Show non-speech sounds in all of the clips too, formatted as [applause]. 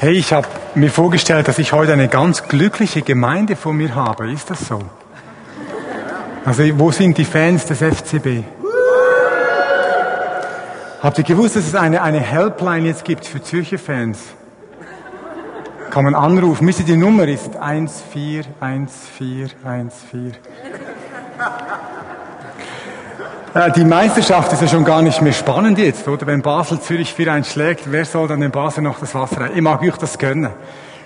Hey, ich habe mir vorgestellt, dass ich heute eine ganz glückliche Gemeinde vor mir habe. Ist das so? Also, wo sind die Fans des FCB? Habt ihr gewusst, dass es eine, eine Helpline jetzt gibt für Zürcher Fans? Kann man anrufen. Müsste die Nummer ist 141414. Äh, die Meisterschaft ist ja schon gar nicht mehr spannend jetzt, oder? Wenn Basel Zürich 4-1 schlägt, wer soll dann den Basel noch das Wasser rein? Ich mag euch das gönnen.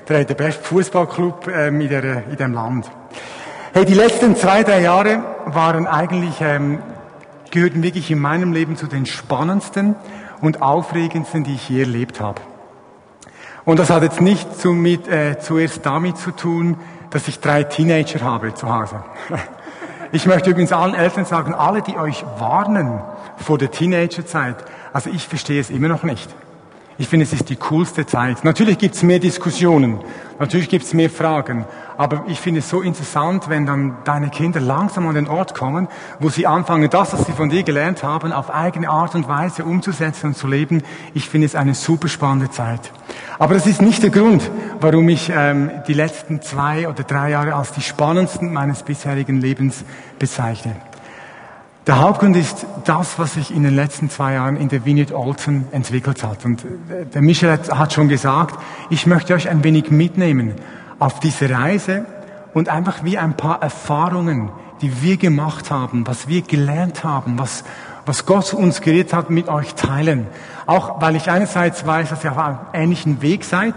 Der hat der beste Fußballclub ähm, in, der, in dem Land. Hey, die letzten zwei, drei Jahre waren eigentlich, ähm, gehörten wirklich in meinem Leben zu den spannendsten und aufregendsten, die ich je erlebt habe. Und das hat jetzt nicht zu, mit, äh, zuerst damit zu tun, dass ich drei Teenager habe zu Hause. [laughs] Ich möchte übrigens allen Eltern sagen, alle, die euch warnen vor der Teenagerzeit, also ich verstehe es immer noch nicht. Ich finde, es ist die coolste Zeit. Natürlich gibt es mehr Diskussionen, natürlich gibt es mehr Fragen, aber ich finde es so interessant, wenn dann deine Kinder langsam an den Ort kommen, wo sie anfangen, das, was sie von dir gelernt haben, auf eigene Art und Weise umzusetzen und zu leben. Ich finde es eine super spannende Zeit. Aber das ist nicht der Grund, warum ich ähm, die letzten zwei oder drei Jahre als die spannendsten meines bisherigen Lebens bezeichne. Der Hauptgrund ist das, was sich in den letzten zwei Jahren in der Vineyard Alton entwickelt hat. Und äh, der Michel hat schon gesagt, ich möchte euch ein wenig mitnehmen auf diese Reise und einfach wie ein paar Erfahrungen, die wir gemacht haben, was wir gelernt haben, was, was Gott uns geredet hat, mit euch teilen. Auch weil ich einerseits weiß, dass ihr auf einem ähnlichen Weg seid,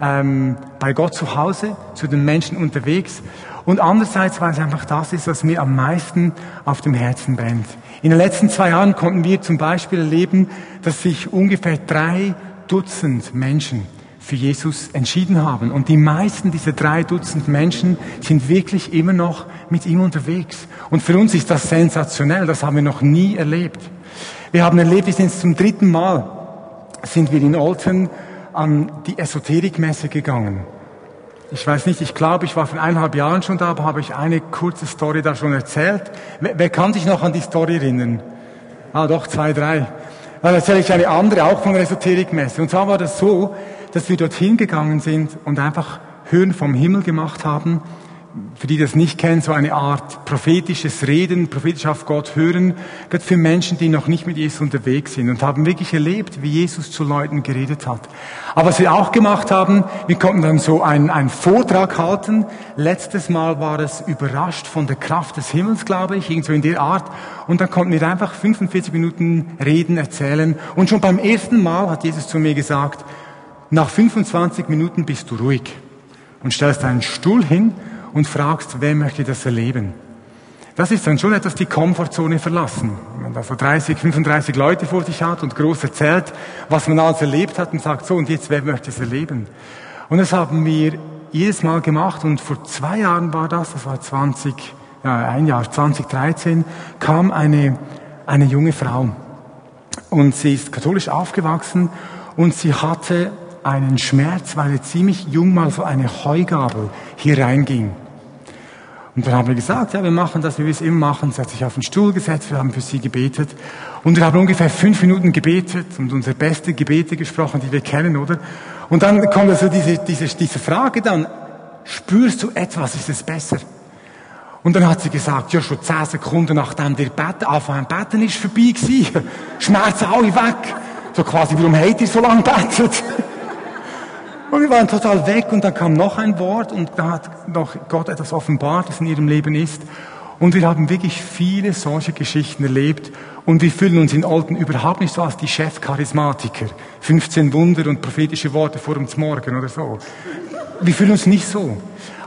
ähm, bei Gott zu Hause, zu den Menschen unterwegs. Und andererseits, weil es einfach das ist, was mir am meisten auf dem Herzen brennt. In den letzten zwei Jahren konnten wir zum Beispiel erleben, dass sich ungefähr drei Dutzend Menschen für Jesus entschieden haben. Und die meisten dieser drei Dutzend Menschen sind wirklich immer noch mit ihm unterwegs. Und für uns ist das sensationell. Das haben wir noch nie erlebt. Wir haben erlebt, wir sind zum dritten Mal, sind wir in Olten an die Esoterikmesse gegangen. Ich weiß nicht, ich glaube, ich war vor eineinhalb Jahren schon da, aber habe ich eine kurze Story da schon erzählt. Wer, wer kann sich noch an die Story erinnern? Ah, doch, zwei, drei. Dann erzähle ich eine andere, auch von der Esoterikmesse. Und zwar war das so, dass wir dorthin gegangen sind und einfach Hören vom Himmel gemacht haben für die das nicht kennen, so eine Art prophetisches Reden, prophetisch auf Gott hören, gerade für Menschen, die noch nicht mit Jesus unterwegs sind und haben wirklich erlebt, wie Jesus zu Leuten geredet hat. Aber was wir auch gemacht haben, wir konnten dann so einen, einen Vortrag halten. Letztes Mal war es überrascht von der Kraft des Himmels, glaube ich, irgendwo in der Art. Und dann konnten wir einfach 45 Minuten reden, erzählen. Und schon beim ersten Mal hat Jesus zu mir gesagt, nach 25 Minuten bist du ruhig und stellst einen Stuhl hin und fragst, wer möchte das erleben? Das ist dann schon etwas die Komfortzone verlassen. Wenn man da so 30, 35 Leute vor sich hat und groß erzählt, was man alles erlebt hat und sagt, so und jetzt, wer möchte es erleben? Und das haben wir jedes Mal gemacht und vor zwei Jahren war das, das war 20, ja, ein Jahr, 2013, kam eine, eine junge Frau. Und sie ist katholisch aufgewachsen und sie hatte einen Schmerz, weil er ziemlich jung mal so eine Heugabel hier reinging. Und dann haben wir gesagt, ja, wir machen das, wie wir es immer machen. Sie hat sich auf den Stuhl gesetzt, wir haben für sie gebetet. Und wir haben ungefähr fünf Minuten gebetet und unsere beste Gebete gesprochen, die wir kennen, oder? Und dann kommt also diese, diese, diese Frage dann, spürst du etwas, ist es besser? Und dann hat sie gesagt, ja, schon zehn Sekunden nachdem der Bett, anfangen beten ist vorbei gewesen. [laughs] Schmerzen alle weg. So quasi, warum habt ihr so lange betet? Und wir waren total weg und dann kam noch ein Wort und da hat noch Gott etwas offenbart, das in ihrem Leben ist. Und wir haben wirklich viele solche Geschichten erlebt und wir fühlen uns in Olden überhaupt nicht so als die Chefcharismatiker. 15 Wunder und prophetische Worte vor uns Morgen oder so. Wir fühlen uns nicht so.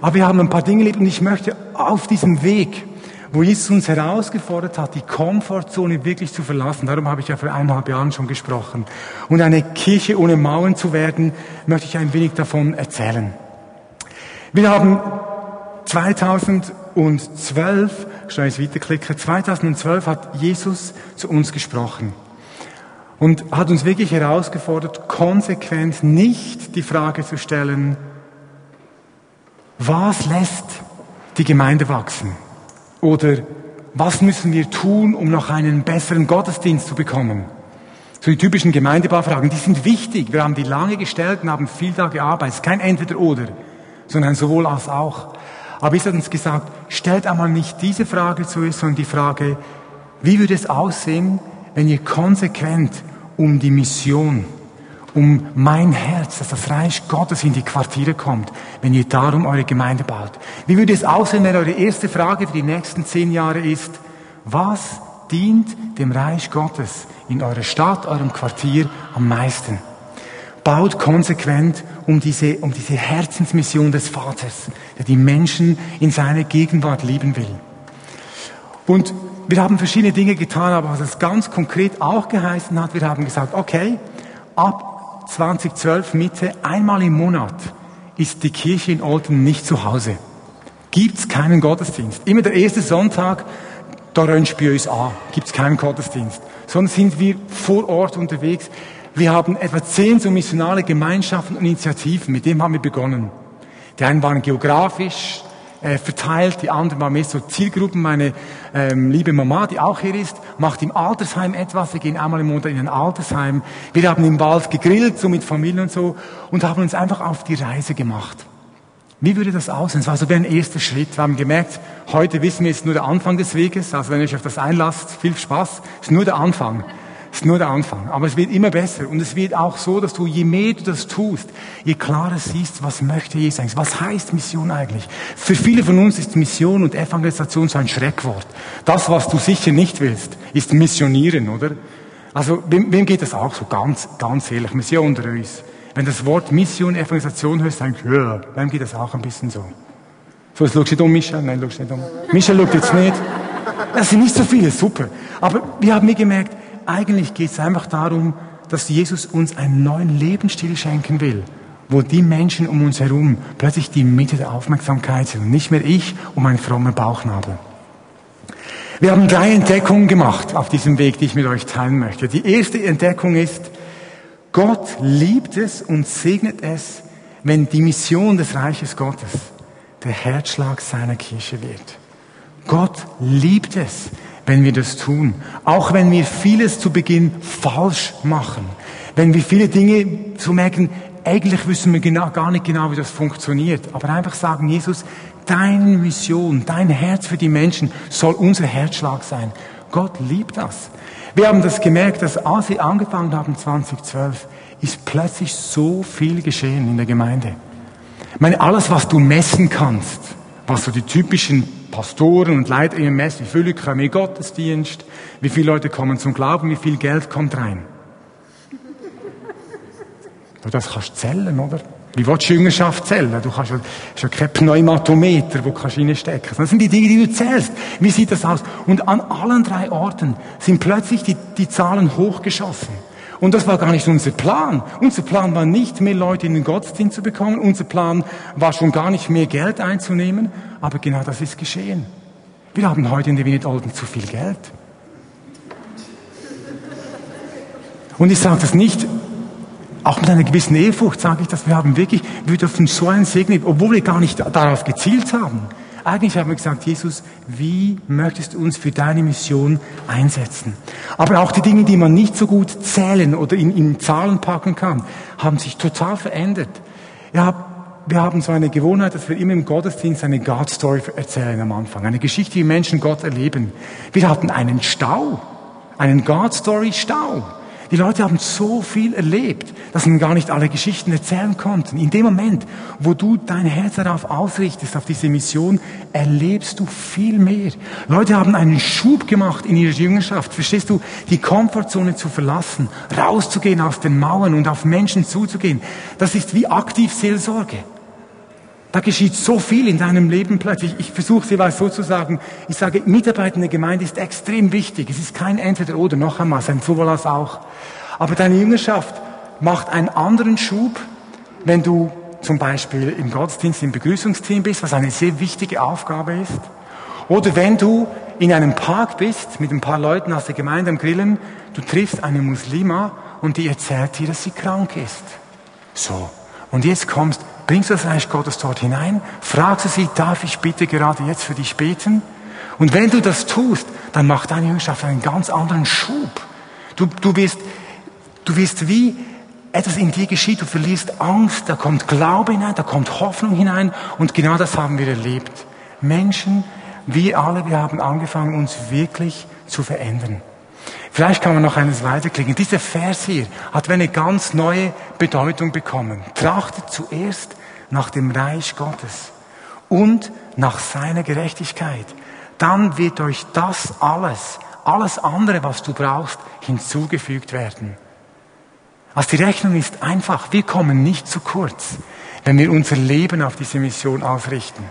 Aber wir haben ein paar Dinge erlebt und ich möchte auf diesem Weg wo Jesus uns herausgefordert hat, die Komfortzone wirklich zu verlassen. Darum habe ich ja vor eineinhalb Jahren schon gesprochen. Und eine Kirche ohne Mauern zu werden, möchte ich ein wenig davon erzählen. Wir haben 2012, ich jetzt weiterklicken, 2012 hat Jesus zu uns gesprochen und hat uns wirklich herausgefordert, konsequent nicht die Frage zu stellen, was lässt die Gemeinde wachsen? Oder was müssen wir tun, um noch einen besseren Gottesdienst zu bekommen? So die typischen Gemeindebaufragen, die sind wichtig. Wir haben die lange gestellt und haben viel da gearbeitet. Kein Entweder-Oder, sondern sowohl als auch. Aber ich hat uns gesagt, stellt einmal nicht diese Frage zuerst, sondern die Frage, wie würde es aussehen, wenn ihr konsequent um die Mission, um mein Herz, dass das Reich Gottes in die Quartiere kommt, wenn ihr darum eure Gemeinde baut? Wie würde es aussehen, wenn eure erste Frage für die nächsten zehn Jahre ist, was dient dem Reich Gottes in eurer Stadt, eurem Quartier am meisten? Baut konsequent um diese, um diese Herzensmission des Vaters, der die Menschen in seiner Gegenwart lieben will. Und wir haben verschiedene Dinge getan, aber was es ganz konkret auch geheißen hat, wir haben gesagt, okay, ab 2012 Mitte, einmal im Monat ist die Kirche in Olten nicht zu Hause. Gibt's keinen Gottesdienst. Immer der erste Sonntag, da röntgen wir uns an, gibt's keinen Gottesdienst. Sondern sind wir vor Ort unterwegs. Wir haben etwa zehn so missionale Gemeinschaften und Initiativen, mit dem haben wir begonnen. Die einen waren geografisch, äh, verteilt. Die anderen waren mehr so Zielgruppen. Meine ähm, liebe Mama, die auch hier ist, macht im Altersheim etwas. Wir gehen einmal im Monat in ein Altersheim. Wir haben im Wald gegrillt, so mit Familie und so, und haben uns einfach auf die Reise gemacht. Wie würde das aussehen? Es war so wie ein erster Schritt. Wir haben gemerkt, heute wissen wir, es ist nur der Anfang des Weges. Also wenn ihr euch auf das einlasst, viel Spaß. Es ist nur der Anfang ist nur der Anfang. Aber es wird immer besser. Und es wird auch so, dass du, je mehr du das tust, je klarer siehst, was möchte Jesus eigentlich? Was heißt Mission eigentlich? Für viele von uns ist Mission und Evangelisation so ein Schreckwort. Das, was du sicher nicht willst, ist Missionieren, oder? Also, wem, wem geht das auch so? Ganz, ganz ehrlich. Mission unter uns. Wenn das Wort Mission, Evangelisation hörst, denkst du, ja, wem geht das auch ein bisschen so? So, jetzt schaust du nicht um, Michel? Nein, schaust nicht um. Michel schaut jetzt nicht. Das sind nicht so viele, super. Aber wir haben mir gemerkt, eigentlich geht es einfach darum, dass Jesus uns einen neuen Lebensstil schenken will, wo die Menschen um uns herum plötzlich die Mitte der Aufmerksamkeit sind und nicht mehr ich und mein frommer Bauchnabel. Wir haben drei Entdeckungen gemacht auf diesem Weg, die ich mit euch teilen möchte. Die erste Entdeckung ist, Gott liebt es und segnet es, wenn die Mission des Reiches Gottes der Herzschlag seiner Kirche wird. Gott liebt es, wenn wir das tun. Auch wenn wir vieles zu Beginn falsch machen. Wenn wir viele Dinge so merken, eigentlich wissen wir genau, gar nicht genau, wie das funktioniert. Aber einfach sagen, Jesus, deine Mission, dein Herz für die Menschen soll unser Herzschlag sein. Gott liebt das. Wir haben das gemerkt, dass als wir angefangen haben 2012, ist plötzlich so viel geschehen in der Gemeinde. Ich meine, alles, was du messen kannst, was so die typischen Pastoren und Leiter Mess, wie viele kommen in Gottesdienst, wie viele Leute kommen zum Glauben, wie viel Geld kommt rein. Du, das kannst du zählen, oder? Wie willst du Jüngerschaft zählen? Du kannst hast ja kein Pneumatometer, wo du reinstecken kannst. Das sind die Dinge, die du zählst. Wie sieht das aus? Und an allen drei Orten sind plötzlich die, die Zahlen hochgeschossen. Und das war gar nicht unser Plan. Unser Plan war nicht, mehr Leute in den Gottesdienst zu bekommen. Unser Plan war schon gar nicht, mehr Geld einzunehmen. Aber genau das ist geschehen. Wir haben heute in der Wienet Olden zu viel Geld. Und ich sage das nicht, auch mit einer gewissen Ehrfurcht sage ich das, wir haben wirklich, wir dürfen so einen Segen, obwohl wir gar nicht darauf gezielt haben. Eigentlich haben wir gesagt, Jesus, wie möchtest du uns für deine Mission einsetzen? Aber auch die Dinge, die man nicht so gut zählen oder in, in Zahlen packen kann, haben sich total verändert. Ja, wir haben so eine Gewohnheit, dass wir immer im Gottesdienst eine God-Story erzählen am Anfang. Eine Geschichte, wie Menschen Gott erleben. Wir hatten einen Stau. Einen God-Story-Stau. Die Leute haben so viel erlebt, dass man gar nicht alle Geschichten erzählen konnten. In dem Moment, wo du dein Herz darauf ausrichtest, auf diese Mission, erlebst du viel mehr. Leute haben einen Schub gemacht in ihrer Jüngerschaft. Verstehst du? Die Komfortzone zu verlassen, rauszugehen aus den Mauern und auf Menschen zuzugehen. Das ist wie aktiv Seelsorge. Da geschieht so viel in deinem Leben plötzlich. Ich versuche es jeweils so zu sagen. Ich sage, Mitarbeit in der Gemeinde ist extrem wichtig. Es ist kein Entweder-Oder, noch einmal, sein sowohl als auch. Aber deine Jüngerschaft macht einen anderen Schub, wenn du zum Beispiel im Gottesdienst im Begrüßungsteam bist, was eine sehr wichtige Aufgabe ist. Oder wenn du in einem Park bist mit ein paar Leuten aus der Gemeinde am Grillen, du triffst eine Muslima und die erzählt dir, dass sie krank ist. So. Und jetzt kommst, bringst du das Reich Gottes dort hinein, fragst du sie, darf ich bitte gerade jetzt für dich beten? Und wenn du das tust, dann macht deine Jüngerschaft einen ganz anderen Schub. Du, du wirst Du wirst wie etwas in dir geschieht, du verlierst Angst, da kommt Glaube hinein, da kommt Hoffnung hinein und genau das haben wir erlebt. Menschen, wir alle, wir haben angefangen, uns wirklich zu verändern. Vielleicht kann man noch eines weiterklicken. Dieser Vers hier hat eine ganz neue Bedeutung bekommen. Trachtet zuerst nach dem Reich Gottes und nach seiner Gerechtigkeit. Dann wird euch das alles, alles andere, was du brauchst, hinzugefügt werden. Also die Rechnung ist einfach. Wir kommen nicht zu kurz, wenn wir unser Leben auf diese Mission ausrichten.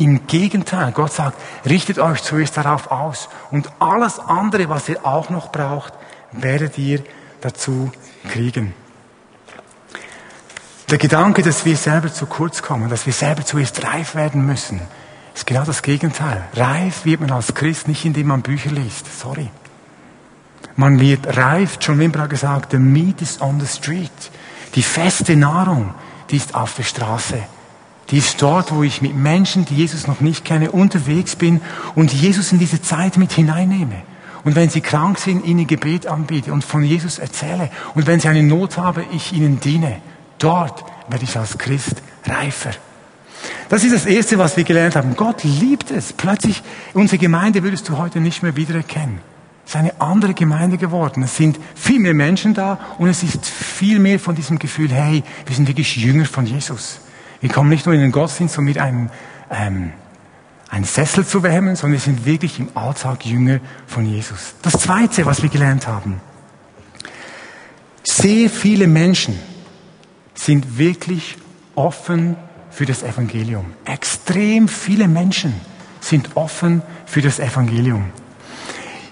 Im Gegenteil, Gott sagt, richtet euch zuerst darauf aus und alles andere, was ihr auch noch braucht, werdet ihr dazu kriegen. Der Gedanke, dass wir selber zu kurz kommen, dass wir selber zuerst reif werden müssen, ist genau das Gegenteil. Reif wird man als Christ nicht, indem man Bücher liest. Sorry. Man wird reif, John Wimber gesagt, the meat is on the street. Die feste Nahrung, die ist auf der Straße. Die ist dort, wo ich mit Menschen, die Jesus noch nicht kenne, unterwegs bin und Jesus in diese Zeit mit hineinnehme. Und wenn sie krank sind, ihnen Gebet anbiete und von Jesus erzähle. Und wenn sie eine Not haben, ich ihnen diene. Dort werde ich als Christ reifer. Das ist das Erste, was wir gelernt haben. Gott liebt es. Plötzlich, unsere Gemeinde würdest du heute nicht mehr wiedererkennen. Es ist eine andere Gemeinde geworden. Es sind viel mehr Menschen da und es ist viel mehr von diesem Gefühl, hey, wir sind wirklich Jünger von Jesus. Wir kommen nicht nur in den Gottesdienst, um mit einem, ähm, einen Sessel zu wärmen, sondern wir sind wirklich im Alltag Jünger von Jesus. Das Zweite, was wir gelernt haben. Sehr viele Menschen sind wirklich offen für das Evangelium. Extrem viele Menschen sind offen für das Evangelium.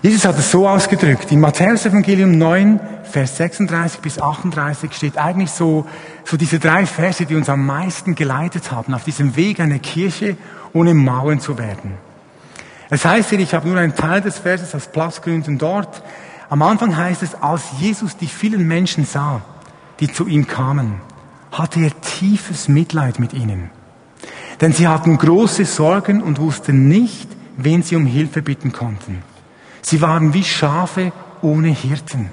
Jesus hat es so ausgedrückt. Im Matthäus Evangelium 9, Vers 36 bis 38 steht eigentlich so, so diese drei Verse, die uns am meisten geleitet haben auf diesem Weg einer Kirche ohne Mauern zu werden. Es heißt hier, ich habe nur einen Teil des Verses aus Platzgründen dort. Am Anfang heißt es, als Jesus die vielen Menschen sah, die zu ihm kamen, hatte er tiefes Mitleid mit ihnen. Denn sie hatten große Sorgen und wussten nicht, wen sie um Hilfe bitten konnten. Sie waren wie Schafe ohne Hirten.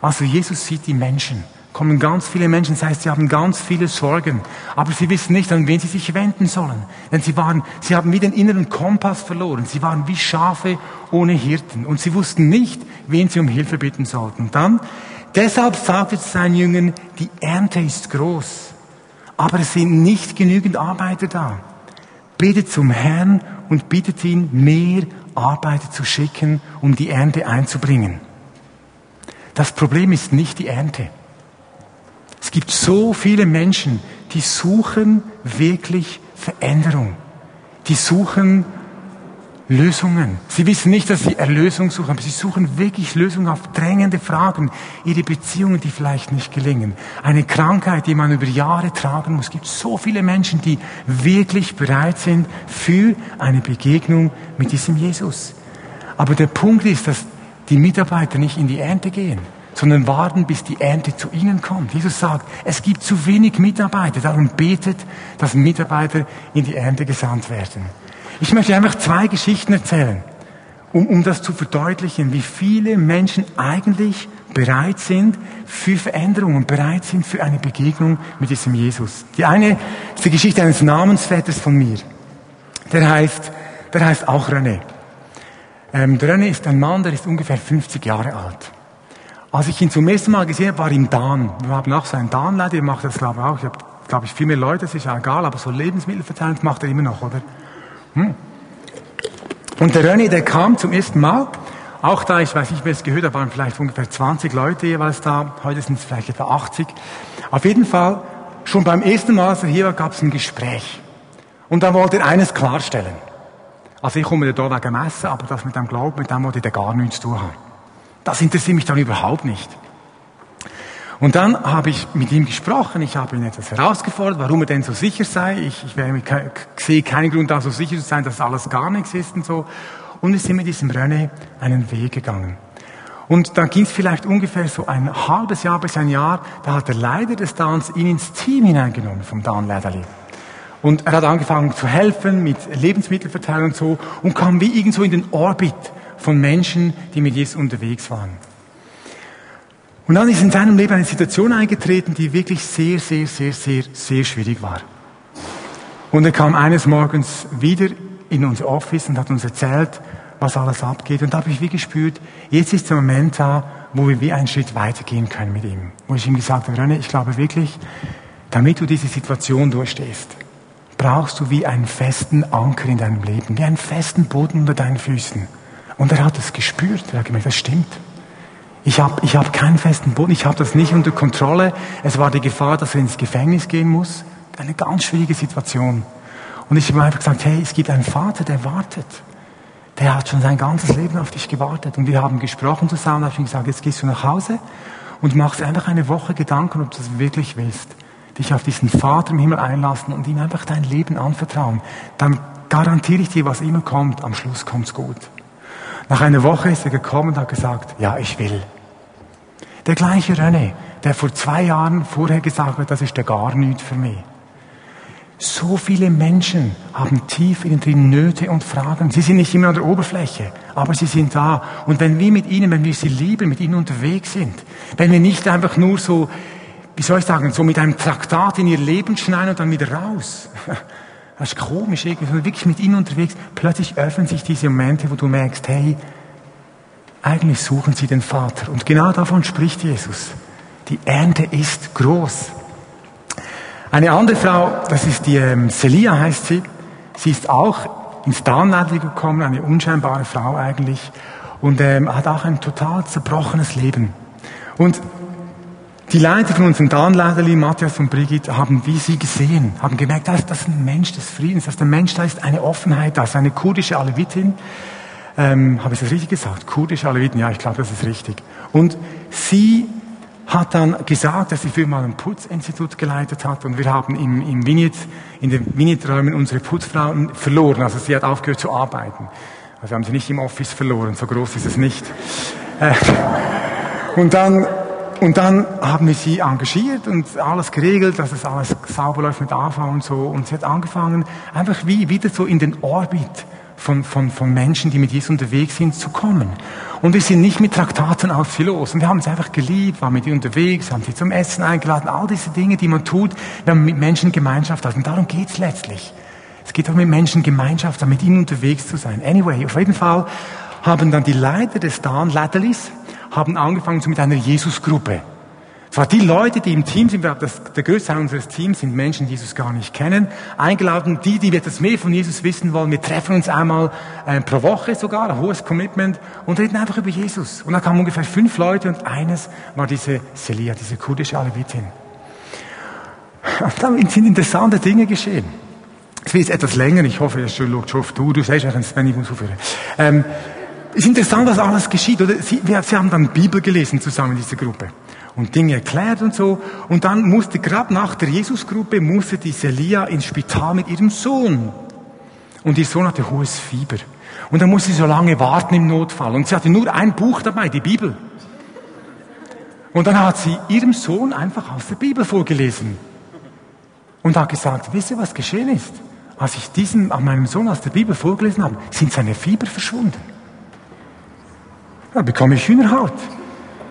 Also Jesus sieht die Menschen. Kommen ganz viele Menschen, das heißt, sie haben ganz viele Sorgen, aber sie wissen nicht, an wen sie sich wenden sollen. Denn sie waren, sie haben wie den inneren Kompass verloren. Sie waren wie Schafe ohne Hirten und sie wussten nicht, wen sie um Hilfe bitten sollten. Und dann, deshalb sagte zu seinen Jüngern, die Ernte ist groß, aber es sind nicht genügend Arbeiter da. Betet zum Herrn und bittet ihn, mehr Arbeiter zu schicken, um die Ernte einzubringen. Das Problem ist nicht die Ernte. Es gibt so viele Menschen, die suchen wirklich Veränderung. Die suchen Lösungen. Sie wissen nicht, dass sie Erlösung suchen, aber sie suchen wirklich Lösungen auf drängende Fragen. Ihre Beziehungen, die vielleicht nicht gelingen. Eine Krankheit, die man über Jahre tragen muss. Es gibt so viele Menschen, die wirklich bereit sind für eine Begegnung mit diesem Jesus. Aber der Punkt ist, dass die Mitarbeiter nicht in die Ernte gehen, sondern warten, bis die Ernte zu ihnen kommt. Jesus sagt, es gibt zu wenig Mitarbeiter, darum betet, dass Mitarbeiter in die Ernte gesandt werden. Ich möchte einfach zwei Geschichten erzählen, um, um das zu verdeutlichen, wie viele Menschen eigentlich bereit sind für Veränderungen, bereit sind für eine Begegnung mit diesem Jesus. Die eine ist die Geschichte eines Namensvetters von mir. Der heißt, der heißt auch René. Ähm, der René ist ein Mann, der ist ungefähr 50 Jahre alt. Als ich ihn zum ersten Mal gesehen habe, war im Dan. Wir haben auch so einen Dan-Leiter, der macht das glaube ich auch. Ich habe, glaube ich, viel mehr Leute, das ist ja egal, aber so Lebensmittelverteilung macht er immer noch, oder? Hm. Und der René, der kam zum ersten Mal, auch da, ich weiß nicht, wer es gehört, da waren vielleicht ungefähr 20 Leute jeweils da, heute sind es vielleicht etwa 80. Auf jeden Fall, schon beim ersten Mal, als er hier war, gab es ein Gespräch. Und da wollte er eines klarstellen. Also ich komme da wegen Messen, aber das mit dem Glauben, mit dem wollte ich gar nichts zu tun haben. Das interessiert mich dann überhaupt nicht. Und dann habe ich mit ihm gesprochen, ich habe ihn etwas herausgefordert, warum er denn so sicher sei. Ich, ich, sehe keinen Grund, da so sicher zu sein, dass alles gar nichts ist und so. Und wir sind mit diesem René einen Weg gegangen. Und dann ging es vielleicht ungefähr so ein halbes Jahr bis ein Jahr, da hat der Leiter des Dans ihn ins Team hineingenommen vom Dan Leiterli. Und er hat angefangen zu helfen mit Lebensmittelverteilung und so und kam wie irgendwo in den Orbit von Menschen, die mit Jesus unterwegs waren. Und dann ist in seinem Leben eine Situation eingetreten, die wirklich sehr, sehr, sehr, sehr, sehr schwierig war. Und er kam eines Morgens wieder in unser Office und hat uns erzählt, was alles abgeht. Und da habe ich wie gespürt, jetzt ist der Moment da, wo wir wie einen Schritt weitergehen können mit ihm. Wo ich ihm gesagt habe, René, ich glaube wirklich, damit du diese Situation durchstehst, brauchst du wie einen festen Anker in deinem Leben, wie einen festen Boden unter deinen Füßen. Und er hat es gespürt. Er hat gemerkt, das stimmt. Ich habe ich hab keinen festen Boden, ich habe das nicht unter Kontrolle. Es war die Gefahr, dass er ins Gefängnis gehen muss. Eine ganz schwierige Situation. Und ich habe einfach gesagt, hey, es gibt einen Vater, der wartet. Der hat schon sein ganzes Leben auf dich gewartet. Und wir haben gesprochen zusammen, habe ich ihm gesagt, jetzt gehst du nach Hause und machst einfach eine Woche Gedanken, ob du das wirklich willst. Dich auf diesen Vater im Himmel einlassen und ihm einfach dein Leben anvertrauen. Dann garantiere ich dir, was immer kommt, am Schluss kommt's gut. Nach einer Woche ist er gekommen und hat gesagt, ja, ich will. Der gleiche René, der vor zwei Jahren vorher gesagt hat, das ist der gar nichts für mich. So viele Menschen haben tief innen drin Nöte und Fragen. Sie sind nicht immer an der Oberfläche, aber sie sind da. Und wenn wir mit ihnen, wenn wir sie lieben, mit ihnen unterwegs sind, wenn wir nicht einfach nur so, wie soll ich sagen, so mit einem Traktat in ihr Leben schneiden und dann wieder raus. [laughs] Das ist komisch irgendwie, sondern wirklich mit ihnen unterwegs. Plötzlich öffnen sich diese Momente, wo du merkst, hey, eigentlich suchen sie den Vater. Und genau davon spricht Jesus. Die Ernte ist groß. Eine andere Frau, das ist die ähm, Celia heißt sie, sie ist auch ins Downlading gekommen, eine unscheinbare Frau eigentlich, und ähm, hat auch ein total zerbrochenes Leben. Und die Leiter von unserem Downladeli, Matthias und Brigitte, haben wie sie gesehen, haben gemerkt, da ist das ein Mensch des Friedens, dass der Mensch, da ist eine Offenheit, da ist eine kurdische Alevitin, ähm, habe ich das richtig gesagt? Kurdische Aleviten, ja, ich glaube, das ist richtig. Und sie hat dann gesagt, dass sie für mal ein Putzinstitut geleitet hat und wir haben im, im Vineyard, in den Vineyard-Räumen unsere Putzfrauen verloren. Also sie hat aufgehört zu arbeiten. Also haben sie nicht im Office verloren, so groß ist es nicht. Äh, [laughs] und dann, und dann haben wir sie engagiert und alles geregelt, dass es alles sauber läuft mit AV und so. Und sie hat angefangen, einfach wie wieder so in den Orbit von, von, von Menschen, die mit Jesus unterwegs sind, zu kommen. Und wir sind nicht mit Traktaten auf sie los. Und wir haben sie einfach geliebt, waren mit ihr unterwegs, haben sie zum Essen eingeladen, all diese Dinge, die man tut, wenn man mit Menschen Gemeinschaft hat. Und darum geht's letztlich. Es geht auch mit Menschen Gemeinschaft, mit ihnen unterwegs zu sein. Anyway, auf jeden Fall haben dann die Leiter des Dan Laddelis haben angefangen so mit einer Jesusgruppe. Zwar die Leute, die im Team sind, das, der größte Teil unseres Teams sind Menschen, die Jesus gar nicht kennen, eingeladen, die, die etwas mehr von Jesus wissen wollen. Wir treffen uns einmal äh, pro Woche sogar, ein hohes Commitment, und reden einfach über Jesus. Und da kamen ungefähr fünf Leute und eines war diese Celia, diese kurdische Alevitin. Und dann sind interessante Dinge geschehen. Es wird etwas länger, ich hoffe, es schaut schon auf du, du sagst, wenn ich muss aufhören. Ähm, ist interessant, was alles geschieht. Oder? Sie, wir, sie haben dann Bibel gelesen zusammen in dieser Gruppe und Dinge erklärt und so. Und dann musste, gerade nach der Jesusgruppe, musste die Celia ins Spital mit ihrem Sohn. Und ihr Sohn hatte hohes Fieber. Und dann musste sie so lange warten im Notfall. Und sie hatte nur ein Buch dabei, die Bibel. Und dann hat sie ihrem Sohn einfach aus der Bibel vorgelesen. Und hat gesagt, wisst ihr, was geschehen ist? Als ich diesem, an meinem Sohn aus der Bibel vorgelesen habe, sind seine Fieber verschwunden. Da bekomme ich Hühnerhaut.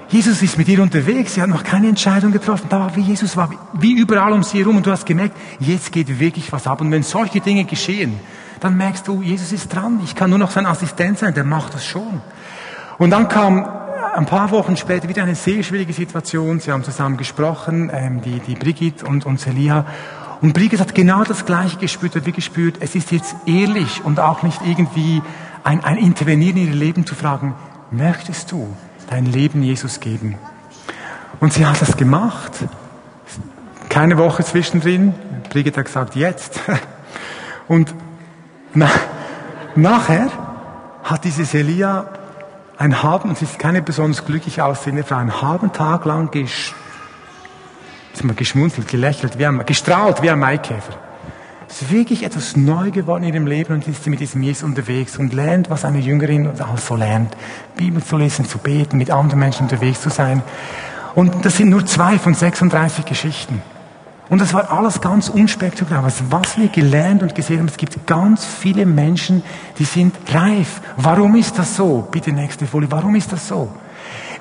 Jesus ist mit ihr unterwegs, sie hat noch keine Entscheidung getroffen. Da war wie Jesus war, wie überall um sie herum und du hast gemerkt, jetzt geht wirklich was ab. Und wenn solche Dinge geschehen, dann merkst du, Jesus ist dran. Ich kann nur noch sein Assistent sein, der macht das schon. Und dann kam ein paar Wochen später wieder eine sehr schwierige Situation. Sie haben zusammen gesprochen, ähm, die, die Brigitte und, und Celia. Und Brigitte hat genau das Gleiche gespürt, hat wie gespürt, es ist jetzt ehrlich und auch nicht irgendwie ein, ein Intervenieren in ihr Leben zu fragen, möchtest du dein Leben Jesus geben. Und sie hat das gemacht. Keine Woche zwischendrin. Brigitte hat gesagt, jetzt. [laughs] Und na, nachher hat diese Selia einen halben, und sie ist keine besonders glücklich aussehende Frau, einen halben Tag lang gesch, geschmunzelt, gelächelt, wie ein, gestrahlt wie ein Maikäfer. Es ist wirklich etwas neu geworden in ihrem Leben und ist sie mit diesem Jesus unterwegs und lernt, was eine Jüngerin alles so lernt. Bibel zu lesen, zu beten, mit anderen Menschen unterwegs zu sein. Und das sind nur zwei von 36 Geschichten. Und das war alles ganz unspektakulär. Was wir gelernt und gesehen haben, es gibt ganz viele Menschen, die sind reif. Warum ist das so? Bitte nächste Folie. Warum ist das so?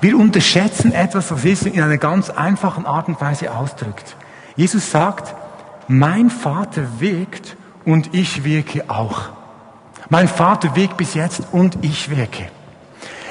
Wir unterschätzen etwas, was Jesus in einer ganz einfachen Art und Weise ausdrückt. Jesus sagt, mein Vater wirkt und ich wirke auch. Mein Vater wirkt bis jetzt und ich wirke.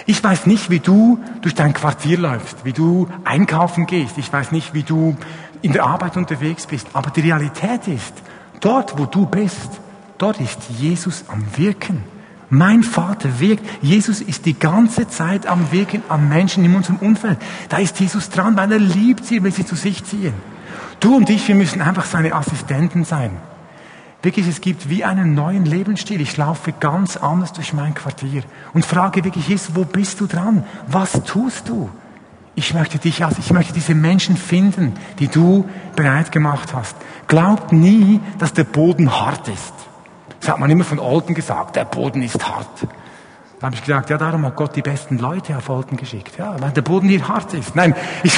Ich weiß nicht, wie du durch dein Quartier läufst, wie du einkaufen gehst. Ich weiß nicht, wie du in der Arbeit unterwegs bist. Aber die Realität ist, dort, wo du bist, dort ist Jesus am Wirken. Mein Vater wirkt. Jesus ist die ganze Zeit am Wirken an Menschen in unserem Umfeld. Da ist Jesus dran, weil er liebt sie, will sie zu sich ziehen. Du und ich, wir müssen einfach seine Assistenten sein. Wirklich, es gibt wie einen neuen Lebensstil. Ich laufe ganz anders durch mein Quartier und frage wirklich, Jesus, wo bist du dran? Was tust du? Ich möchte dich, also ich möchte diese Menschen finden, die du bereit gemacht hast. Glaubt nie, dass der Boden hart ist. Das hat man immer von Olden gesagt, der Boden ist hart. Da habe ich gesagt, ja, darum hat Gott die besten Leute auf Olden geschickt. Ja, weil der Boden hier hart ist. Nein, ich,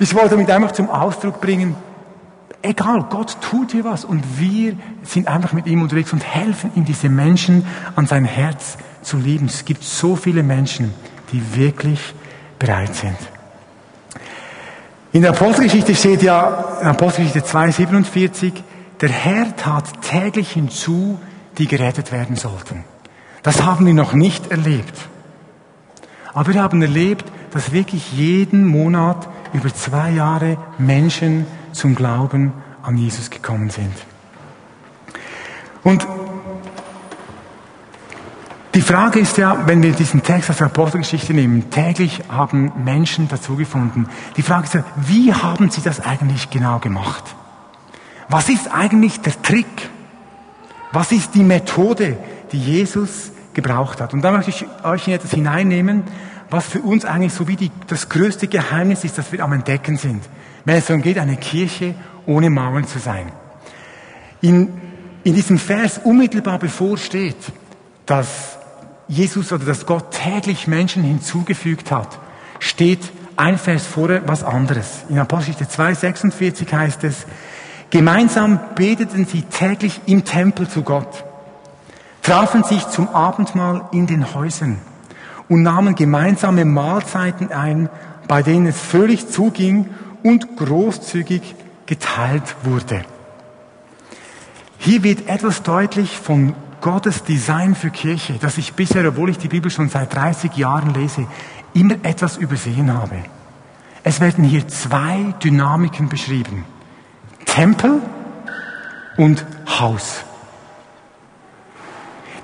ich wollte damit einfach zum Ausdruck bringen, egal, Gott tut hier was und wir sind einfach mit ihm unterwegs und helfen ihm, diese Menschen an sein Herz zu lieben. Es gibt so viele Menschen, die wirklich bereit sind. In der Apostelgeschichte steht ja, in Apostelgeschichte 2,47, der Herr tat täglich hinzu, die gerettet werden sollten. Das haben wir noch nicht erlebt. Aber wir haben erlebt, dass wirklich jeden Monat über zwei Jahre Menschen zum Glauben an Jesus gekommen sind. Und die Frage ist ja, wenn wir diesen Text aus der Apostelgeschichte nehmen, täglich haben Menschen dazugefunden. Die Frage ist ja, wie haben sie das eigentlich genau gemacht? Was ist eigentlich der Trick? Was ist die Methode, die Jesus gebraucht hat? Und da möchte ich euch in etwas hineinnehmen, was für uns eigentlich so wie die, das größte Geheimnis ist, das wir am Entdecken sind. Wenn es darum geht, eine Kirche ohne Mauern zu sein. In, in diesem Vers unmittelbar bevorsteht, dass Jesus oder dass Gott täglich Menschen hinzugefügt hat, steht ein Vers vorher was anderes. In Apostelgeschichte 2, 46 heißt es, Gemeinsam beteten sie täglich im Tempel zu Gott, trafen sich zum Abendmahl in den Häusern und nahmen gemeinsame Mahlzeiten ein, bei denen es völlig zuging und großzügig geteilt wurde. Hier wird etwas deutlich von Gottes Design für Kirche, das ich bisher, obwohl ich die Bibel schon seit 30 Jahren lese, immer etwas übersehen habe. Es werden hier zwei Dynamiken beschrieben. Tempel und Haus.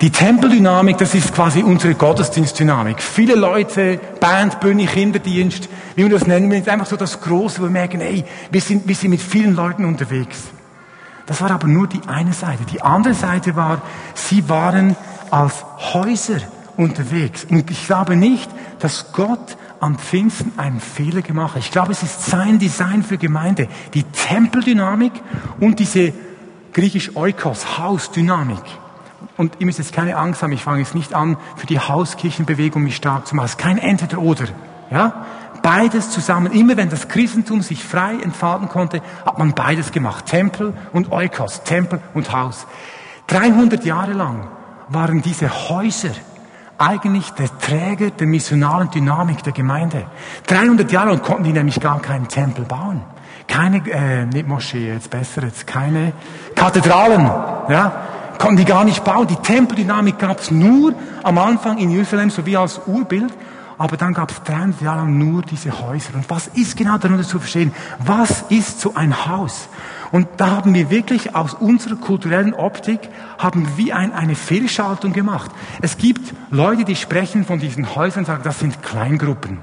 Die Tempeldynamik, das ist quasi unsere Gottesdienstdynamik. Viele Leute, Band, Bühne, Kinderdienst, wie wir das nennen, ist einfach so das Große, wo wir merken, ey, wir sind, wir sind mit vielen Leuten unterwegs. Das war aber nur die eine Seite. Die andere Seite war, sie waren als Häuser unterwegs. Und ich glaube nicht, dass Gott am Pfingsten einen Fehler gemacht hat. Ich glaube, es ist sein Design für Gemeinde. Die Tempeldynamik und diese griechisch Oikos, Hausdynamik. Und ihr müsst jetzt keine Angst haben, ich fange jetzt nicht an, für die Hauskirchenbewegung mich stark zu machen. Es ist kein Entweder-Oder. Ja? Beides zusammen. Immer wenn das Christentum sich frei entfalten konnte, hat man beides gemacht. Tempel und Oikos, Tempel und Haus. 300 Jahre lang waren diese Häuser eigentlich der Träger der missionalen Dynamik der Gemeinde. 300 Jahre lang konnten die nämlich gar keinen Tempel bauen. Keine, äh, nicht Moschee, jetzt besser, jetzt keine Kathedralen, ja, konnten die gar nicht bauen. Die Tempeldynamik gab es nur am Anfang in Jerusalem, so wie als Urbild. Aber dann gab es 300 Jahre lang nur diese Häuser. Und was ist genau darunter zu verstehen? Was ist so ein Haus? Und da haben wir wirklich aus unserer kulturellen Optik, haben wir ein, eine Fehlschaltung gemacht. Es gibt Leute, die sprechen von diesen Häusern und sagen, das sind Kleingruppen.